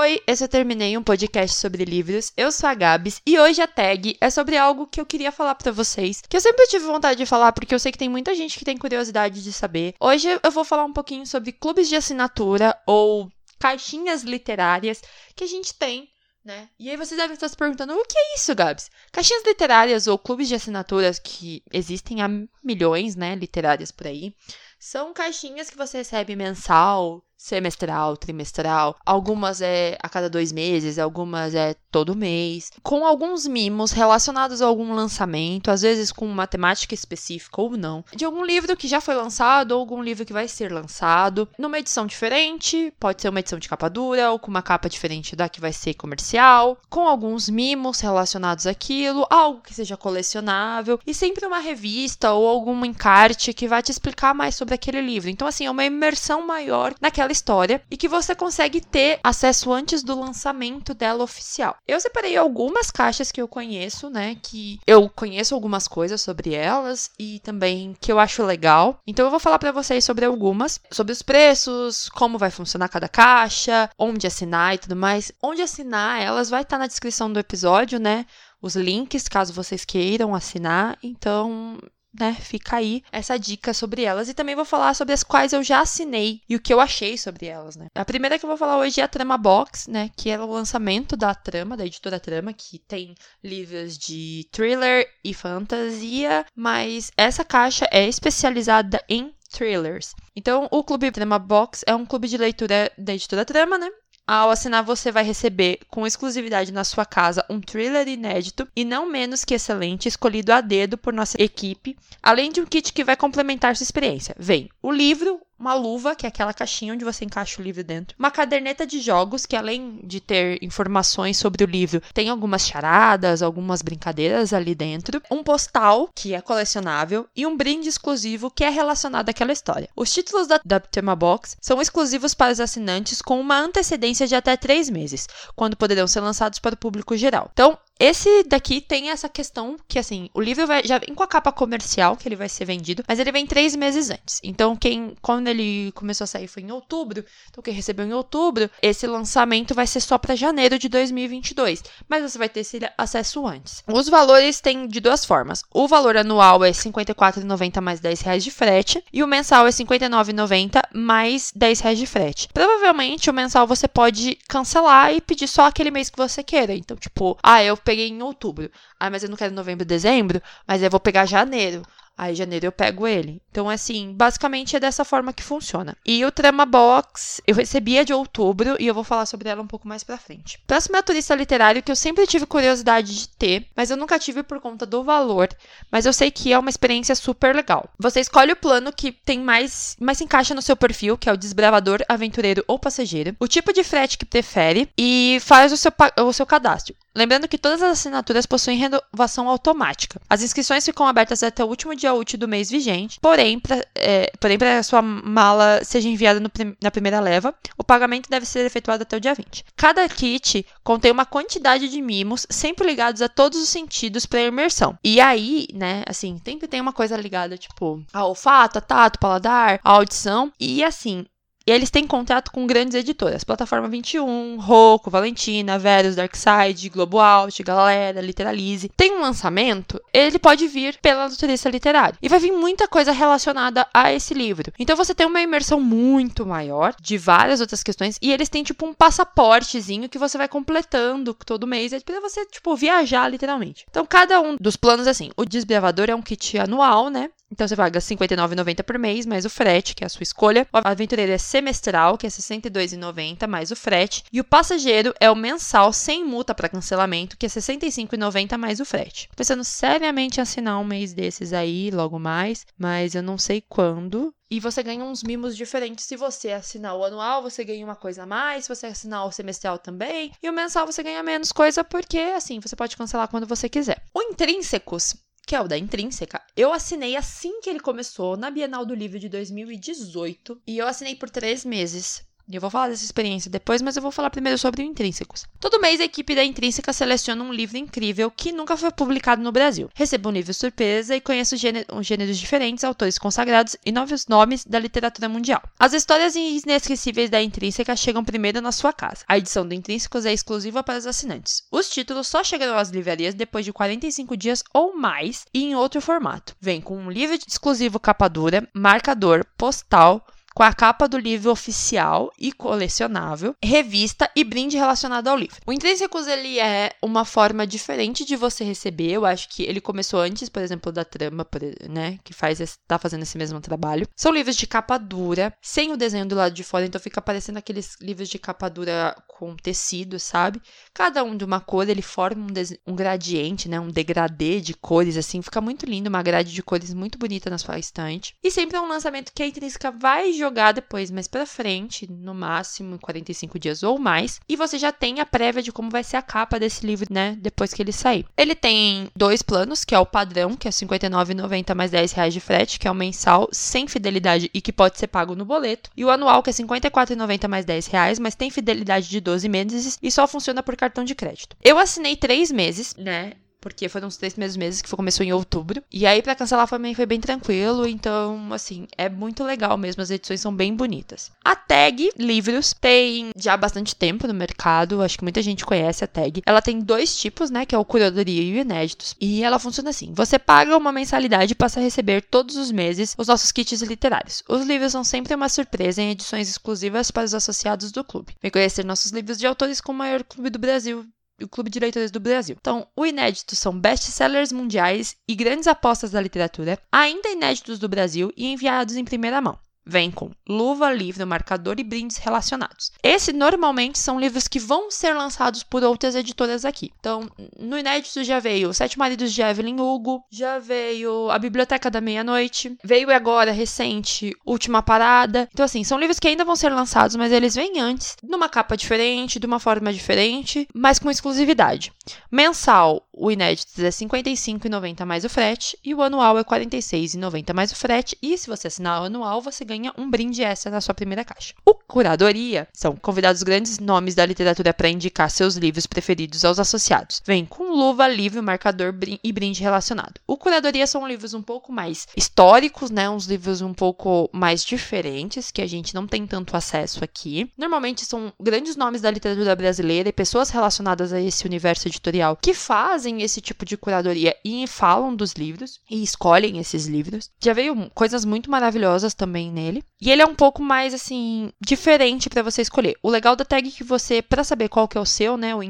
Oi, esse eu terminei um podcast sobre livros. Eu sou a Gabs e hoje a tag é sobre algo que eu queria falar para vocês, que eu sempre tive vontade de falar porque eu sei que tem muita gente que tem curiosidade de saber. Hoje eu vou falar um pouquinho sobre clubes de assinatura ou caixinhas literárias que a gente tem né? E aí vocês devem estar se perguntando, o que é isso, Gabs? Caixinhas literárias ou clubes de assinaturas que existem há milhões, né, literárias por aí, são caixinhas que você recebe mensal, semestral, trimestral. Algumas é a cada dois meses, algumas é todo mês. Com alguns mimos relacionados a algum lançamento, às vezes com uma temática específica ou não. De algum livro que já foi lançado ou algum livro que vai ser lançado. Numa edição diferente, pode ser uma edição de capa dura ou com uma capa diferente da que vai ser comercial. Com alguns mimos relacionados àquilo, algo que seja colecionável. E sempre uma revista ou algum encarte que vai te explicar mais sobre aquele livro. Então, assim, é uma imersão maior naquela história e que você consegue ter acesso antes do lançamento dela oficial. Eu separei algumas caixas que eu conheço, né? Que eu conheço algumas coisas sobre elas e também que eu acho legal. Então eu vou falar para vocês sobre algumas, sobre os preços, como vai funcionar cada caixa, onde assinar e tudo mais. Onde assinar, elas vai estar tá na descrição do episódio, né? Os links, caso vocês queiram assinar. Então, né, fica aí essa dica sobre elas. E também vou falar sobre as quais eu já assinei e o que eu achei sobre elas, né. A primeira que eu vou falar hoje é a Trama Box, né, que é o lançamento da Trama, da editora Trama, que tem livros de thriller e fantasia, mas essa caixa é especializada em thrillers. Então, o Clube Trama Box é um clube de leitura da editora Trama, né? Ao assinar, você vai receber com exclusividade na sua casa um thriller inédito e não menos que excelente, escolhido a dedo por nossa equipe, além de um kit que vai complementar sua experiência. Vem o livro, uma luva, que é aquela caixinha onde você encaixa o livro dentro, uma caderneta de jogos, que além de ter informações sobre o livro, tem algumas charadas, algumas brincadeiras ali dentro, um postal, que é colecionável, e um brinde exclusivo que é relacionado àquela história. Os títulos da, da Box são exclusivos para os assinantes com uma antecedência de até três meses, quando poderão ser lançados para o público geral. Então, esse daqui tem essa questão que, assim, o livro vai, já vem com a capa comercial que ele vai ser vendido, mas ele vem três meses antes. Então, quem, quando ele começou a sair foi em outubro, então quem recebeu em outubro, esse lançamento vai ser só para janeiro de 2022, mas você vai ter esse acesso antes. Os valores têm de duas formas. O valor anual é R$ 54,90 mais R$ reais de frete, e o mensal é R$ 59,90 mais R$ reais de frete. Provavelmente, o mensal você pode cancelar e pedir só aquele mês que você queira. Então, tipo, ah, eu peguei em outubro. Ah, mas eu não quero novembro, dezembro, mas eu vou pegar janeiro. Aí, janeiro eu pego ele. Então, assim, basicamente é dessa forma que funciona. E o Trama Box, eu recebia de outubro e eu vou falar sobre ela um pouco mais pra frente. Próximo é turista literário que eu sempre tive curiosidade de ter, mas eu nunca tive por conta do valor. Mas eu sei que é uma experiência super legal. Você escolhe o plano que tem mais, mais se encaixa no seu perfil, que é o desbravador, aventureiro ou passageiro, o tipo de frete que prefere e faz o seu, o seu cadastro. Lembrando que todas as assinaturas possuem renovação automática. As inscrições ficam abertas até o último dia útil do mês vigente, porém, para é, a sua mala seja enviada no, na primeira leva, o pagamento deve ser efetuado até o dia 20. Cada kit contém uma quantidade de mimos, sempre ligados a todos os sentidos para imersão. E aí, né, assim, sempre tem uma coisa ligada, tipo, a olfato, a tato, paladar, a audição, e assim, e eles têm contrato com grandes editoras, Plataforma 21, Rocco, Valentina, Verus, Darkside, Globo Out, Galera, Literalize. Tem um lançamento, ele pode vir pela turista literário. E vai vir muita coisa relacionada a esse livro. Então você tem uma imersão muito maior de várias outras questões e eles têm tipo um passaportezinho que você vai completando todo mês, é para você tipo viajar literalmente. Então cada um dos planos assim, o desbravador é um kit anual, né? Então você paga R$ 59,90 por mês, mais o frete, que é a sua escolha. O aventureiro é semestral, que é R$ 62,90 mais o frete. E o passageiro é o mensal sem multa para cancelamento, que é R$ 65,90 mais o frete. Tô pensando seriamente em assinar um mês desses aí, logo mais, mas eu não sei quando. E você ganha uns mimos diferentes. Se você assinar o anual, você ganha uma coisa a mais. Se você assinar o semestral também. E o mensal você ganha menos coisa, porque assim, você pode cancelar quando você quiser. O Intrínsecos que é o da Intrínseca, eu assinei assim que ele começou, na Bienal do Livro de 2018, e eu assinei por três meses. Eu vou falar dessa experiência depois, mas eu vou falar primeiro sobre o Intrínsecos. Todo mês a equipe da Intrínseca seleciona um livro incrível que nunca foi publicado no Brasil. Receba um livro surpresa e conheça gêneros diferentes, autores consagrados e novos nomes da literatura mundial. As histórias inesquecíveis da Intrínseca chegam primeiro na sua casa. A edição do Intrínsecos é exclusiva para os assinantes. Os títulos só chegarão às livrarias depois de 45 dias ou mais e em outro formato. Vem com um livro exclusivo capa dura, marcador, postal, com a capa do livro oficial e colecionável, revista e brinde relacionado ao livro. O Intrínsecos ele é uma forma diferente de você receber. Eu acho que ele começou antes, por exemplo, da trama, né, que faz está fazendo esse mesmo trabalho. São livros de capa dura, sem o desenho do lado de fora, então fica parecendo aqueles livros de capa dura com tecido, sabe? Cada um de uma cor, ele forma um, um gradiente, né, um degradê de cores assim, fica muito lindo, uma grade de cores muito bonita na sua estante. E sempre é um lançamento que a Intrínseca vai jogar depois mais para frente, no máximo 45 dias ou mais, e você já tem a prévia de como vai ser a capa desse livro, né, depois que ele sair. Ele tem dois planos, que é o padrão, que é R$ 59,90 mais 10 reais de frete, que é o mensal sem fidelidade e que pode ser pago no boleto, e o anual, que é R$ 54,90 mais 10 reais, mas tem fidelidade de 12 meses e só funciona por cartão de crédito. Eu assinei três meses, né? Porque foram uns três meses meses que começou em outubro. E aí, para cancelar também foi bem tranquilo. Então, assim, é muito legal mesmo. As edições são bem bonitas. A tag Livros tem já bastante tempo no mercado. Acho que muita gente conhece a tag. Ela tem dois tipos, né? Que é o Curadoria e o Inéditos. E ela funciona assim: você paga uma mensalidade e passa a receber todos os meses os nossos kits literários. Os livros são sempre uma surpresa em edições exclusivas para os associados do clube. Vem conhecer nossos livros de autores com o maior clube do Brasil o Clube de Leitores do Brasil. Então, o inédito são best-sellers mundiais e grandes apostas da literatura, ainda inéditos do Brasil e enviados em primeira mão. Vem com luva, livro, marcador e brindes relacionados. Esse normalmente são livros que vão ser lançados por outras editoras aqui. Então, no inédito já veio Sete Maridos de Evelyn Hugo, já veio A Biblioteca da Meia-Noite, veio agora recente Última Parada. Então, assim, são livros que ainda vão ser lançados, mas eles vêm antes, numa capa diferente, de uma forma diferente, mas com exclusividade. Mensal, o inédito é R$ 55,90 mais o frete, e o anual é R$ 46,90 mais o frete. E se você assinar o anual, você ganha um brinde extra na sua primeira caixa. O Curadoria são convidados grandes nomes da literatura para indicar seus livros preferidos aos associados. Vem com luva, livro, marcador e brinde relacionado. O Curadoria são livros um pouco mais históricos, né? Uns livros um pouco mais diferentes que a gente não tem tanto acesso aqui. Normalmente são grandes nomes da literatura brasileira e pessoas relacionadas a esse universo editorial que fazem esse tipo de curadoria e falam dos livros e escolhem esses livros. Já veio coisas muito maravilhosas também nele. E ele é um pouco mais assim diferente para você escolher. O legal da tag é que você, para saber qual que é o seu, né, o,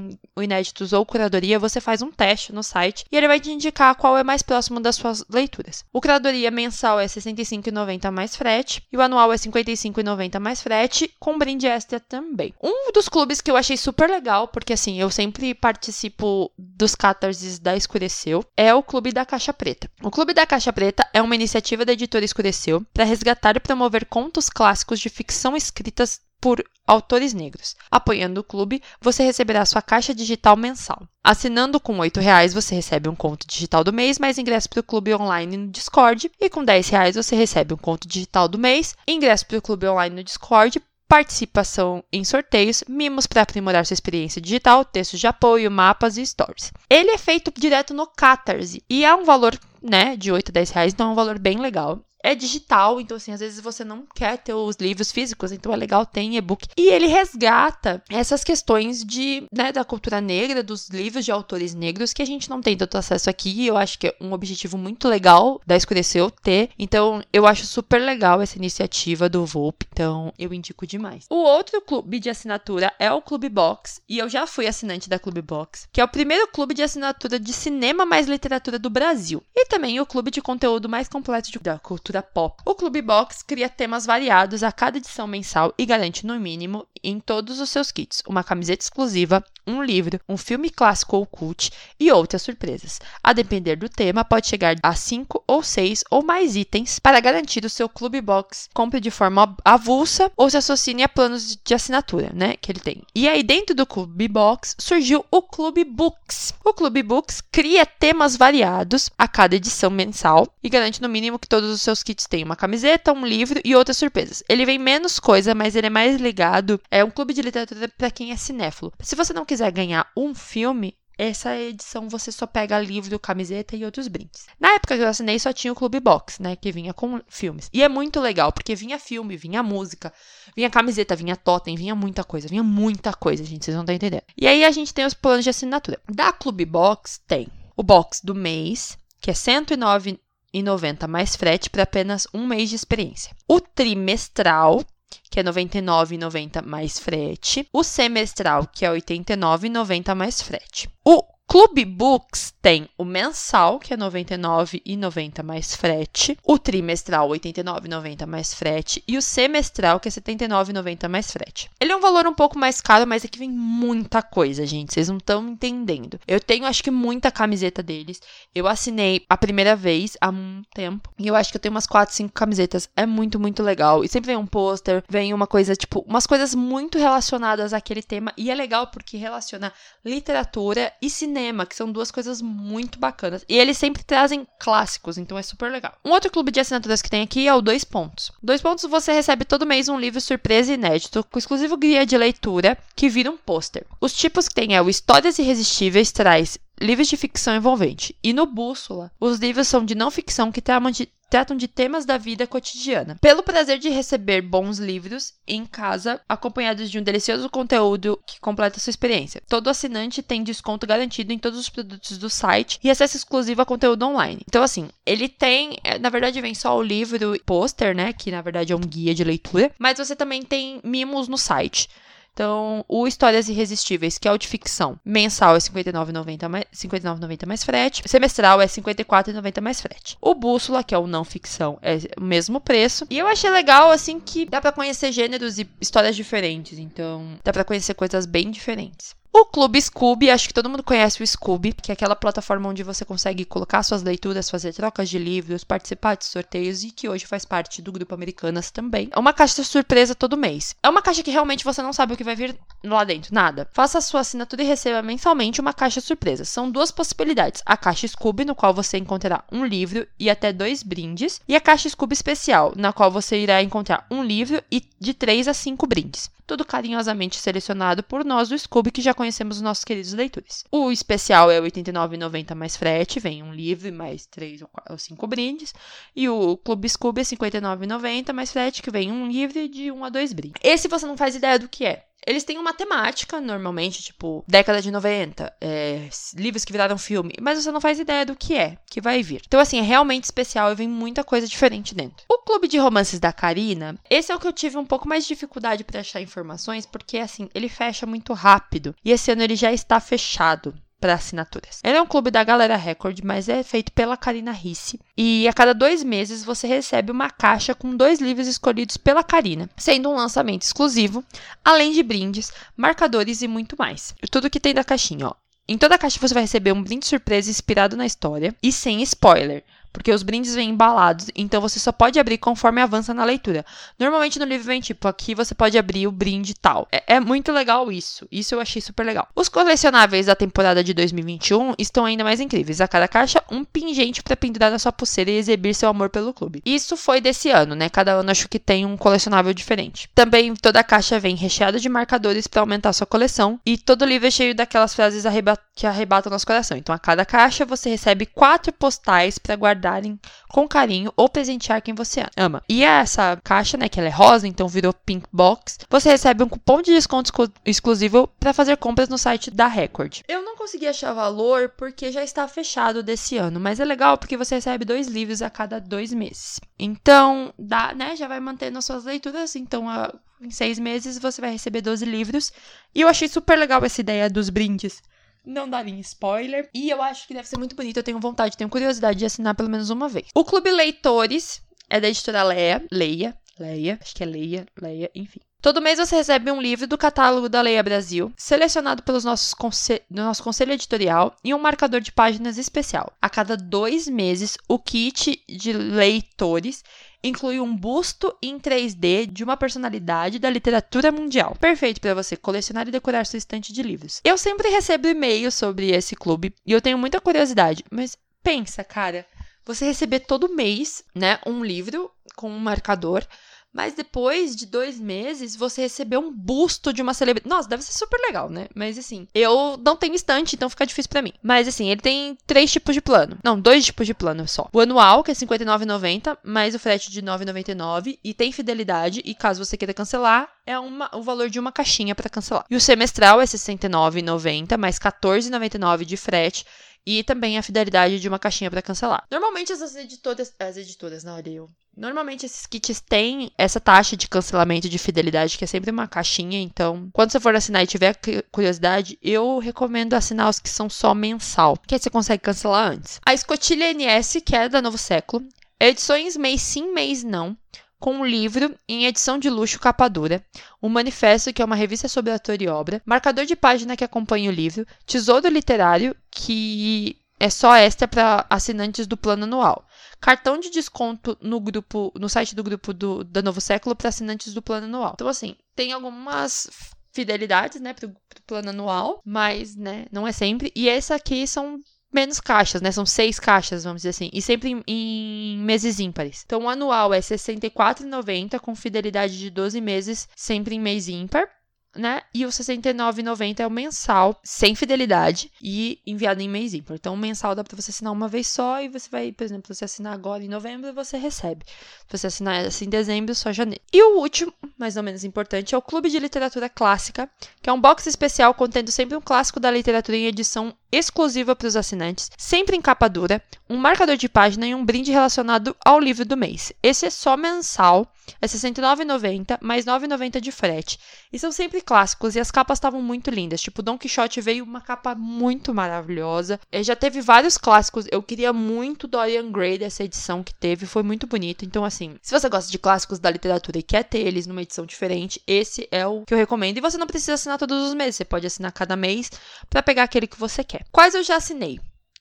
o inéditos ou curadoria, você faz um teste no site e ele vai te indicar qual é mais próximo das suas leituras. O curadoria mensal é R$ 65,90 mais frete e o anual é R$ 55,90 mais frete, com brinde extra também. Um dos clubes que eu achei super legal, porque assim, eu sempre participo dos catarses da Escureceu, é o Clube da Caixa Preta. O Clube da Caixa Preta é uma iniciativa da editora Escureceu para resgatar e promover contos clássicos de ficção escritas por autores negros. Apoiando o clube, você receberá sua caixa digital mensal. Assinando com R$ reais você recebe um conto digital do mês, mais ingresso para o clube online no Discord. E com R$ reais você recebe um conto digital do mês, ingresso para o clube online no Discord, participação em sorteios, mimos para aprimorar sua experiência digital, textos de apoio, mapas e stories. Ele é feito direto no Catarse e é um valor né, de 8 a 10 reais, então é um valor bem legal é digital, então assim, às vezes você não quer ter os livros físicos, então é legal ter e-book. E ele resgata essas questões de, né, da cultura negra, dos livros de autores negros que a gente não tem tanto acesso aqui, e eu acho que é um objetivo muito legal da Escureceu ter. Então, eu acho super legal essa iniciativa do VOP, então eu indico demais. O outro clube de assinatura é o Clube Box, e eu já fui assinante da Clube Box, que é o primeiro clube de assinatura de cinema mais literatura do Brasil, e também o clube de conteúdo mais completo de, da cultura cultura pop. O Clube Box cria temas variados a cada edição mensal e garante, no mínimo, em todos os seus kits, uma camiseta exclusiva, um livro, um filme clássico ou cult e outras surpresas. A depender do tema, pode chegar a 5 ou 6 ou mais itens para garantir o seu Clube Box compre de forma avulsa ou se associe a planos de assinatura, né, que ele tem. E aí dentro do Clube Box surgiu o Clube Books. O Clube Books cria temas variados a cada edição mensal e garante no mínimo que todos os seus os kits têm uma camiseta, um livro e outras surpresas. Ele vem menos coisa, mas ele é mais ligado. É um clube de literatura para quem é cinéfilo. Se você não quiser ganhar um filme, essa edição você só pega livro, camiseta e outros brindes. Na época que eu assinei só tinha o Clube Box, né, que vinha com filmes. E é muito legal, porque vinha filme, vinha música, vinha camiseta, vinha totem, vinha muita coisa, vinha muita coisa, gente, vocês não estão entendendo. E aí a gente tem os planos de assinatura. Da Clube Box tem o box do mês, que é R$ 109,90 mais frete para apenas um mês de experiência. O trimestral, que é R$ 99,90 mais frete. O semestral, que é R$ 89,90 mais frete. O Clube Books tem o mensal, que é R$ 99,90 mais frete, o trimestral R$ 89,90 mais frete e o semestral, que é R$ 79,90 mais frete. Ele é um valor um pouco mais caro, mas aqui vem muita coisa, gente, vocês não estão entendendo. Eu tenho, acho que, muita camiseta deles. Eu assinei a primeira vez há um tempo e eu acho que eu tenho umas 4, 5 camisetas. É muito, muito legal. E sempre vem um pôster, vem uma coisa, tipo, umas coisas muito relacionadas àquele tema e é legal porque relaciona literatura e cinema cinema, que são duas coisas muito bacanas. E eles sempre trazem clássicos, então é super legal. Um outro clube de assinaturas que tem aqui é o Dois Pontos. Dois Pontos você recebe todo mês um livro surpresa inédito, com exclusivo guia de leitura, que vira um pôster. Os tipos que tem é o Histórias Irresistíveis, traz livros de ficção envolvente. E no Bússola, os livros são de não ficção que tratam de, tratam de temas da vida cotidiana. Pelo prazer de receber bons livros em casa, acompanhados de um delicioso conteúdo que completa sua experiência. Todo assinante tem desconto garantido em todos os produtos do site e acesso exclusivo a conteúdo online. Então, assim, ele tem, é, na verdade, vem só o livro pôster, né? Que na verdade é um guia de leitura, mas você também tem mimos no site. Então, o Histórias Irresistíveis, que é o de ficção, mensal é R$ 59,90 mais, 59,90 mais frete. Semestral é R$ 54,90 mais frete. O Bússola, que é o não ficção, é o mesmo preço. E eu achei legal, assim, que dá para conhecer gêneros e histórias diferentes. Então, dá para conhecer coisas bem diferentes. O Clube Scooby, acho que todo mundo conhece o Scooby, que é aquela plataforma onde você consegue colocar suas leituras, fazer trocas de livros, participar de sorteios e que hoje faz parte do grupo Americanas também. É uma caixa surpresa todo mês. É uma caixa que realmente você não sabe o que vai vir lá dentro, nada. Faça a sua assinatura e receba mensalmente uma caixa surpresa. São duas possibilidades: a caixa Scooby, no qual você encontrará um livro e até dois brindes, e a caixa Scooby especial, na qual você irá encontrar um livro e de três a cinco brindes tudo carinhosamente selecionado por nós do Scooby, que já conhecemos os nossos queridos leitores. O especial é R$ 89,90 mais frete, vem um livro e mais três ou cinco brindes. E o Clube Scooby é R$ 59,90 mais frete, que vem um livro de um a dois brindes. Esse você não faz ideia do que é. Eles têm uma temática, normalmente, tipo, década de 90, é, livros que viraram filme, mas você não faz ideia do que é, que vai vir. Então, assim, é realmente especial e vem muita coisa diferente dentro. O Clube de Romances da Karina, esse é o que eu tive um pouco mais de dificuldade para achar informações, porque, assim, ele fecha muito rápido. E esse ano ele já está fechado para assinaturas. Ele é um clube da Galera Record, mas é feito pela Karina Risse. E a cada dois meses você recebe uma caixa com dois livros escolhidos pela Karina, sendo um lançamento exclusivo, além de brindes, marcadores e muito mais. Tudo que tem da caixinha, ó. Em toda a caixa você vai receber um brinde surpresa inspirado na história e sem spoiler porque os brindes vêm embalados, então você só pode abrir conforme avança na leitura. Normalmente no livro vem tipo, aqui você pode abrir o brinde tal. É, é muito legal isso. Isso eu achei super legal. Os colecionáveis da temporada de 2021 estão ainda mais incríveis. A cada caixa, um pingente para pendurar na sua pulseira e exibir seu amor pelo clube. Isso foi desse ano, né? Cada ano acho que tem um colecionável diferente. Também toda a caixa vem recheada de marcadores para aumentar sua coleção e todo livro é cheio daquelas frases arreba que arrebatam nosso coração. Então a cada caixa você recebe quatro postais para guardar guardarem com carinho ou presentear quem você ama. E essa caixa, né, que ela é rosa, então virou Pink Box, você recebe um cupom de desconto exclusivo para fazer compras no site da Record. Eu não consegui achar valor porque já está fechado desse ano, mas é legal porque você recebe dois livros a cada dois meses. Então, dá, né, já vai mantendo as suas leituras, então a, em seis meses você vai receber 12 livros. E eu achei super legal essa ideia dos brindes não daria spoiler. E eu acho que deve ser muito bonito. Eu tenho vontade, tenho curiosidade de assinar pelo menos uma vez. O Clube Leitores é da editora Leia. Leia. Leia. Acho que é Leia. Leia, enfim. Todo mês você recebe um livro do catálogo da Leia Brasil, selecionado pelos nossos conse do nosso conselho editorial e um marcador de páginas especial. A cada dois meses, o kit de leitores inclui um busto em 3D de uma personalidade da literatura mundial. Perfeito para você colecionar e decorar sua estante de livros. Eu sempre recebo e-mails sobre esse clube e eu tenho muita curiosidade, mas pensa, cara, você receber todo mês, né, um livro com um marcador mas depois de dois meses, você recebeu um busto de uma celebridade. Nossa, deve ser super legal, né? Mas assim, eu não tenho estante, então fica difícil para mim. Mas assim, ele tem três tipos de plano. Não, dois tipos de plano só. O anual, que é R$59,90, mais o frete de R$9,99. E tem fidelidade, e caso você queira cancelar, é uma, o valor de uma caixinha para cancelar. E o semestral é R$69,90, mais R$14,99 de frete e também a fidelidade de uma caixinha para cancelar. Normalmente essas editoras, as editoras, não, olha eu. Normalmente esses kits têm essa taxa de cancelamento de fidelidade, que é sempre uma caixinha, então, quando você for assinar e tiver curiosidade, eu recomendo assinar os que são só mensal, que aí você consegue cancelar antes. A escotilha NS, que é da Novo Século, edições mês sim, mês não com um livro em edição de luxo capa dura, um manifesto que é uma revista sobre ator e obra, marcador de página que acompanha o livro, tesouro literário que é só extra para assinantes do plano anual, cartão de desconto no grupo, no site do grupo do, da Novo Século para assinantes do plano anual. Então assim, tem algumas fidelidades, né, pro, pro plano anual, mas, né, não é sempre. E essa aqui são menos caixas, né? São seis caixas, vamos dizer assim. E sempre em, em meses ímpares. Então, o anual é R$ 64,90 com fidelidade de 12 meses, sempre em mês ímpar né? E o R$ 69,90 é o mensal, sem fidelidade e enviado em mês ímpar. Então, o mensal dá para você assinar uma vez só e você vai, por exemplo, você assinar agora em novembro, você recebe. Se você assinar assim em dezembro, só janeiro. E o último, mais ou menos importante, é o Clube de Literatura Clássica, que é um box especial contendo sempre um clássico da literatura em edição exclusiva para os assinantes, sempre em capa dura, um marcador de página e um brinde relacionado ao livro do mês. Esse é só mensal, é R$ 69,90 mais R$ 9,90 de frete. E são sempre clássicos e as capas estavam muito lindas. Tipo, Don Quixote veio uma capa muito maravilhosa. É, já teve vários clássicos. Eu queria muito Dorian Gray dessa edição que teve, foi muito bonito. Então, assim, se você gosta de clássicos da literatura e quer ter eles numa edição diferente, esse é o que eu recomendo. E você não precisa assinar todos os meses, você pode assinar cada mês para pegar aquele que você quer. Quais eu já assinei?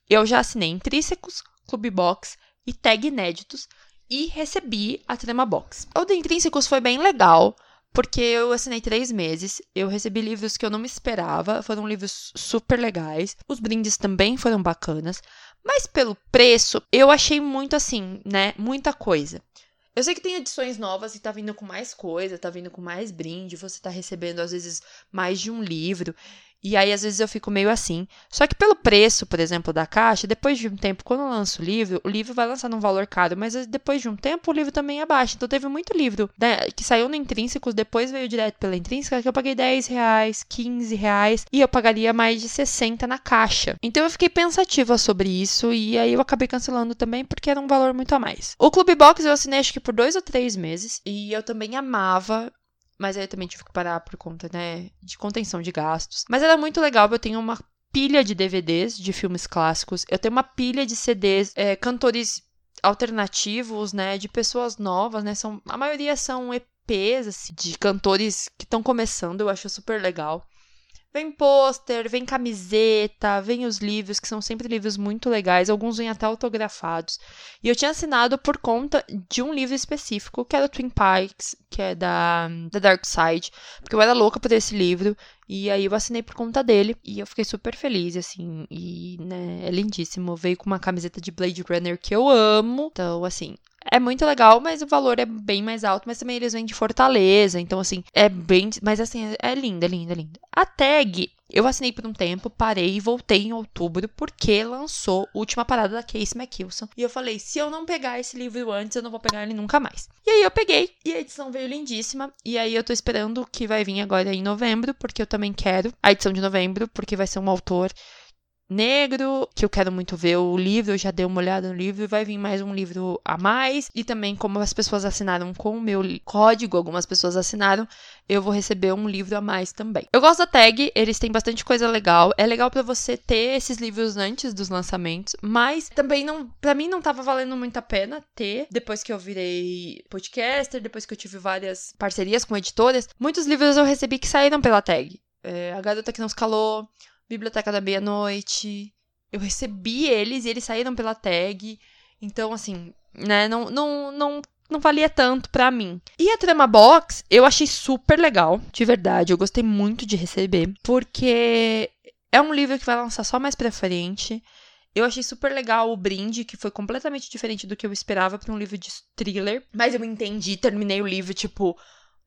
Eu já assinei Intrínsecos, Clube Box e Tag Inéditos e recebi a Trema Box. O de Intrínsecos foi bem legal, porque eu assinei três meses, eu recebi livros que eu não me esperava, foram livros super legais, os brindes também foram bacanas, mas pelo preço, eu achei muito assim, né, muita coisa. Eu sei que tem edições novas e tá vindo com mais coisa, tá vindo com mais brinde, você tá recebendo às vezes mais de um livro. E aí, às vezes, eu fico meio assim. Só que pelo preço, por exemplo, da caixa, depois de um tempo, quando eu lanço o livro, o livro vai lançar num valor caro, mas eh, depois de um tempo, o livro também é baixo. Então, teve muito livro né, que saiu no Intrínsecos, depois veio direto pela Intrínseca, que eu paguei 10 reais, 15 reais, e eu pagaria mais de 60 na caixa. Então, eu fiquei pensativa sobre isso, e aí eu acabei cancelando também, porque era um valor muito a mais. O Clube Box eu assinei acho que por dois ou três meses, e eu também amava mas aí eu também tive que parar por conta, né, de contenção de gastos. Mas era muito legal, eu tenho uma pilha de DVDs de filmes clássicos, eu tenho uma pilha de CDs, é, cantores alternativos, né, de pessoas novas, né, são, a maioria são EPs, assim, de cantores que estão começando, eu acho super legal. Vem pôster, vem camiseta, vem os livros, que são sempre livros muito legais, alguns vêm até autografados. E eu tinha assinado por conta de um livro específico, que era o Twin Pikes, que é da, da Dark Side, porque eu era louca por esse livro, e aí eu assinei por conta dele, e eu fiquei super feliz, assim, e, né, é lindíssimo. Veio com uma camiseta de Blade Runner que eu amo, então, assim, é muito legal, mas o valor é bem mais alto. Mas também eles vêm de Fortaleza, então assim, é bem. Mas assim, é linda, é linda, é linda. A tag, eu assinei por um tempo, parei e voltei em outubro, porque lançou a última parada da Case McKilson. E eu falei: se eu não pegar esse livro antes, eu não vou pegar ele nunca mais. E aí eu peguei, e a edição veio lindíssima. E aí eu tô esperando que vai vir agora em novembro, porque eu também quero a edição de novembro, porque vai ser um autor negro, que eu quero muito ver o livro, eu já dei uma olhada no livro, vai vir mais um livro a mais, e também como as pessoas assinaram com o meu código, algumas pessoas assinaram, eu vou receber um livro a mais também. Eu gosto da tag, eles têm bastante coisa legal, é legal para você ter esses livros antes dos lançamentos, mas também não, para mim não tava valendo muito a pena ter, depois que eu virei podcaster, depois que eu tive várias parcerias com editoras, muitos livros eu recebi que saíram pela tag. É, a Garota Que Não Se Calou, Biblioteca da Meia-Noite. Eu recebi eles e eles saíram pela tag. Então, assim, né, não, não, não, não valia tanto pra mim. E a Trama Box, eu achei super legal, de verdade. Eu gostei muito de receber, porque é um livro que vai lançar só mais pra frente. Eu achei super legal o brinde, que foi completamente diferente do que eu esperava para um livro de thriller. Mas eu entendi, terminei o livro, tipo,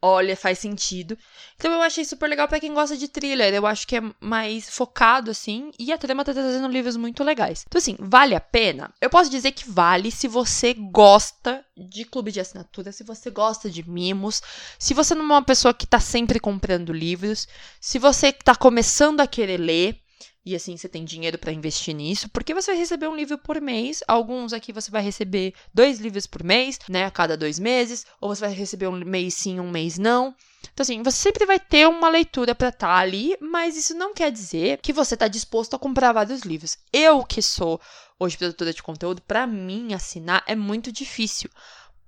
olha, faz sentido. Então eu achei super legal para quem gosta de thriller. Eu acho que é mais focado, assim. E a trama tá trazendo livros muito legais. Então, assim, vale a pena? Eu posso dizer que vale se você gosta de clube de assinatura, se você gosta de mimos, se você não é uma pessoa que tá sempre comprando livros, se você tá começando a querer ler e assim você tem dinheiro para investir nisso, porque você vai receber um livro por mês. Alguns aqui você vai receber dois livros por mês, né, a cada dois meses, ou você vai receber um mês sim, um mês não. Então, assim, você sempre vai ter uma leitura para estar tá ali, mas isso não quer dizer que você está disposto a comprar vários livros. Eu, que sou hoje produtora de conteúdo, para mim assinar é muito difícil.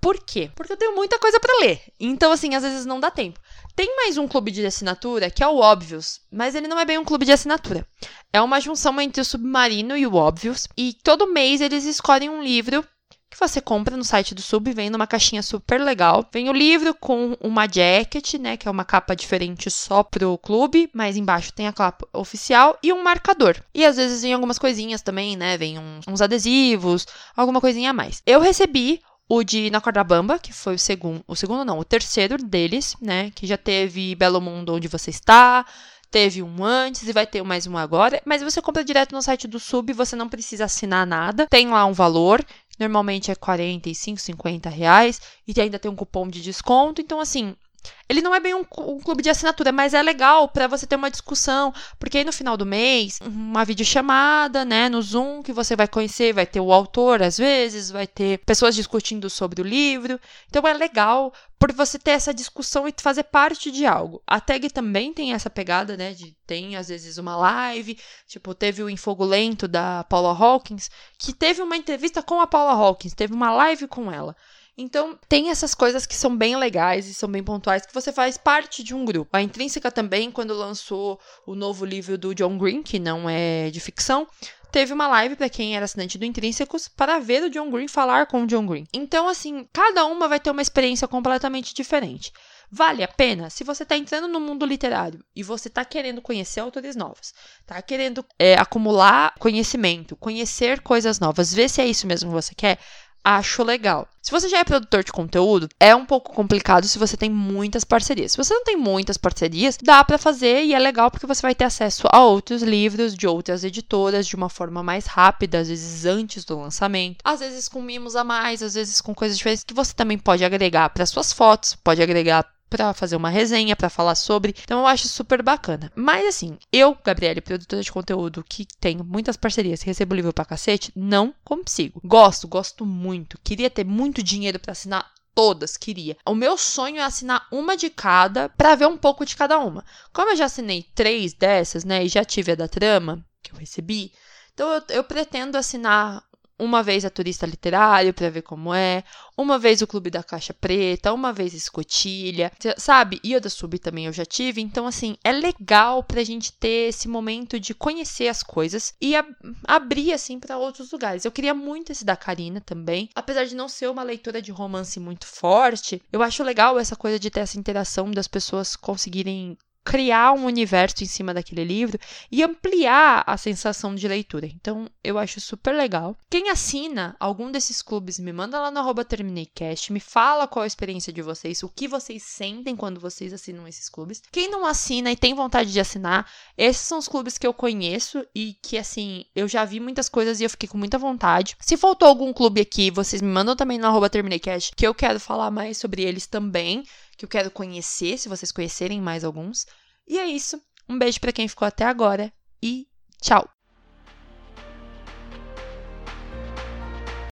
Por quê? Porque eu tenho muita coisa para ler. Então, assim, às vezes não dá tempo. Tem mais um clube de assinatura, que é o Óbvios, mas ele não é bem um clube de assinatura. É uma junção entre o Submarino e o Óbvios, e todo mês eles escolhem um livro que você compra no site do Sub, vem numa caixinha super legal. Vem o livro com uma jacket, né, que é uma capa diferente só pro clube, mas embaixo tem a capa oficial e um marcador. E às vezes vem algumas coisinhas também, né, vem uns, uns adesivos, alguma coisinha a mais. Eu recebi o de Na Corda Bamba, que foi o segundo, o segundo não, o terceiro deles, né, que já teve Belo Mundo Onde Você Está, teve um antes e vai ter mais um agora, mas você compra direto no site do Sub, você não precisa assinar nada, tem lá um valor, normalmente é 45, 50 reais, e ainda tem um cupom de desconto, então assim, ele não é bem um, um, clube de assinatura, mas é legal para você ter uma discussão, porque aí no final do mês, uma videochamada, né, no Zoom, que você vai conhecer, vai ter o autor às vezes, vai ter pessoas discutindo sobre o livro. Então é legal por você ter essa discussão e fazer parte de algo. A tag também tem essa pegada, né, de tem às vezes uma live, tipo, teve o Infogulento da Paula Hawkins, que teve uma entrevista com a Paula Hawkins, teve uma live com ela. Então, tem essas coisas que são bem legais e são bem pontuais, que você faz parte de um grupo. A Intrínseca também, quando lançou o novo livro do John Green, que não é de ficção, teve uma live para quem era assinante do Intrínsecos para ver o John Green falar com o John Green. Então, assim, cada uma vai ter uma experiência completamente diferente. Vale a pena? Se você está entrando no mundo literário e você está querendo conhecer autores novos, está querendo é, acumular conhecimento, conhecer coisas novas, ver se é isso mesmo que você quer, acho legal. Se você já é produtor de conteúdo, é um pouco complicado se você tem muitas parcerias. Se você não tem muitas parcerias, dá para fazer e é legal porque você vai ter acesso a outros livros de outras editoras de uma forma mais rápida, às vezes antes do lançamento, às vezes com mimos a mais, às vezes com coisas diferentes que você também pode agregar para suas fotos, pode agregar para fazer uma resenha, para falar sobre. Então eu acho super bacana. Mas assim, eu, Gabriele, produtora de conteúdo que tenho muitas parcerias e recebo livro pra cacete, não consigo. Gosto, gosto muito. Queria ter muito dinheiro para assinar todas, queria. O meu sonho é assinar uma de cada para ver um pouco de cada uma. Como eu já assinei três dessas, né, e já tive a da trama que eu recebi, então eu, eu pretendo assinar uma vez a turista literário para ver como é, uma vez o clube da caixa preta, uma vez escotilha, sabe? E da sub também eu já tive, então assim, é legal pra gente ter esse momento de conhecer as coisas e ab abrir assim para outros lugares. Eu queria muito esse da Karina também, apesar de não ser uma leitura de romance muito forte, eu acho legal essa coisa de ter essa interação das pessoas conseguirem criar um universo em cima daquele livro e ampliar a sensação de leitura. Então, eu acho super legal. Quem assina algum desses clubes, me manda lá no arroba TermineiCast, me fala qual a experiência de vocês, o que vocês sentem quando vocês assinam esses clubes. Quem não assina e tem vontade de assinar, esses são os clubes que eu conheço e que, assim, eu já vi muitas coisas e eu fiquei com muita vontade. Se faltou algum clube aqui, vocês me mandam também no arroba TermineiCast, que eu quero falar mais sobre eles também que eu quero conhecer, se vocês conhecerem mais alguns. E é isso. Um beijo para quem ficou até agora e tchau!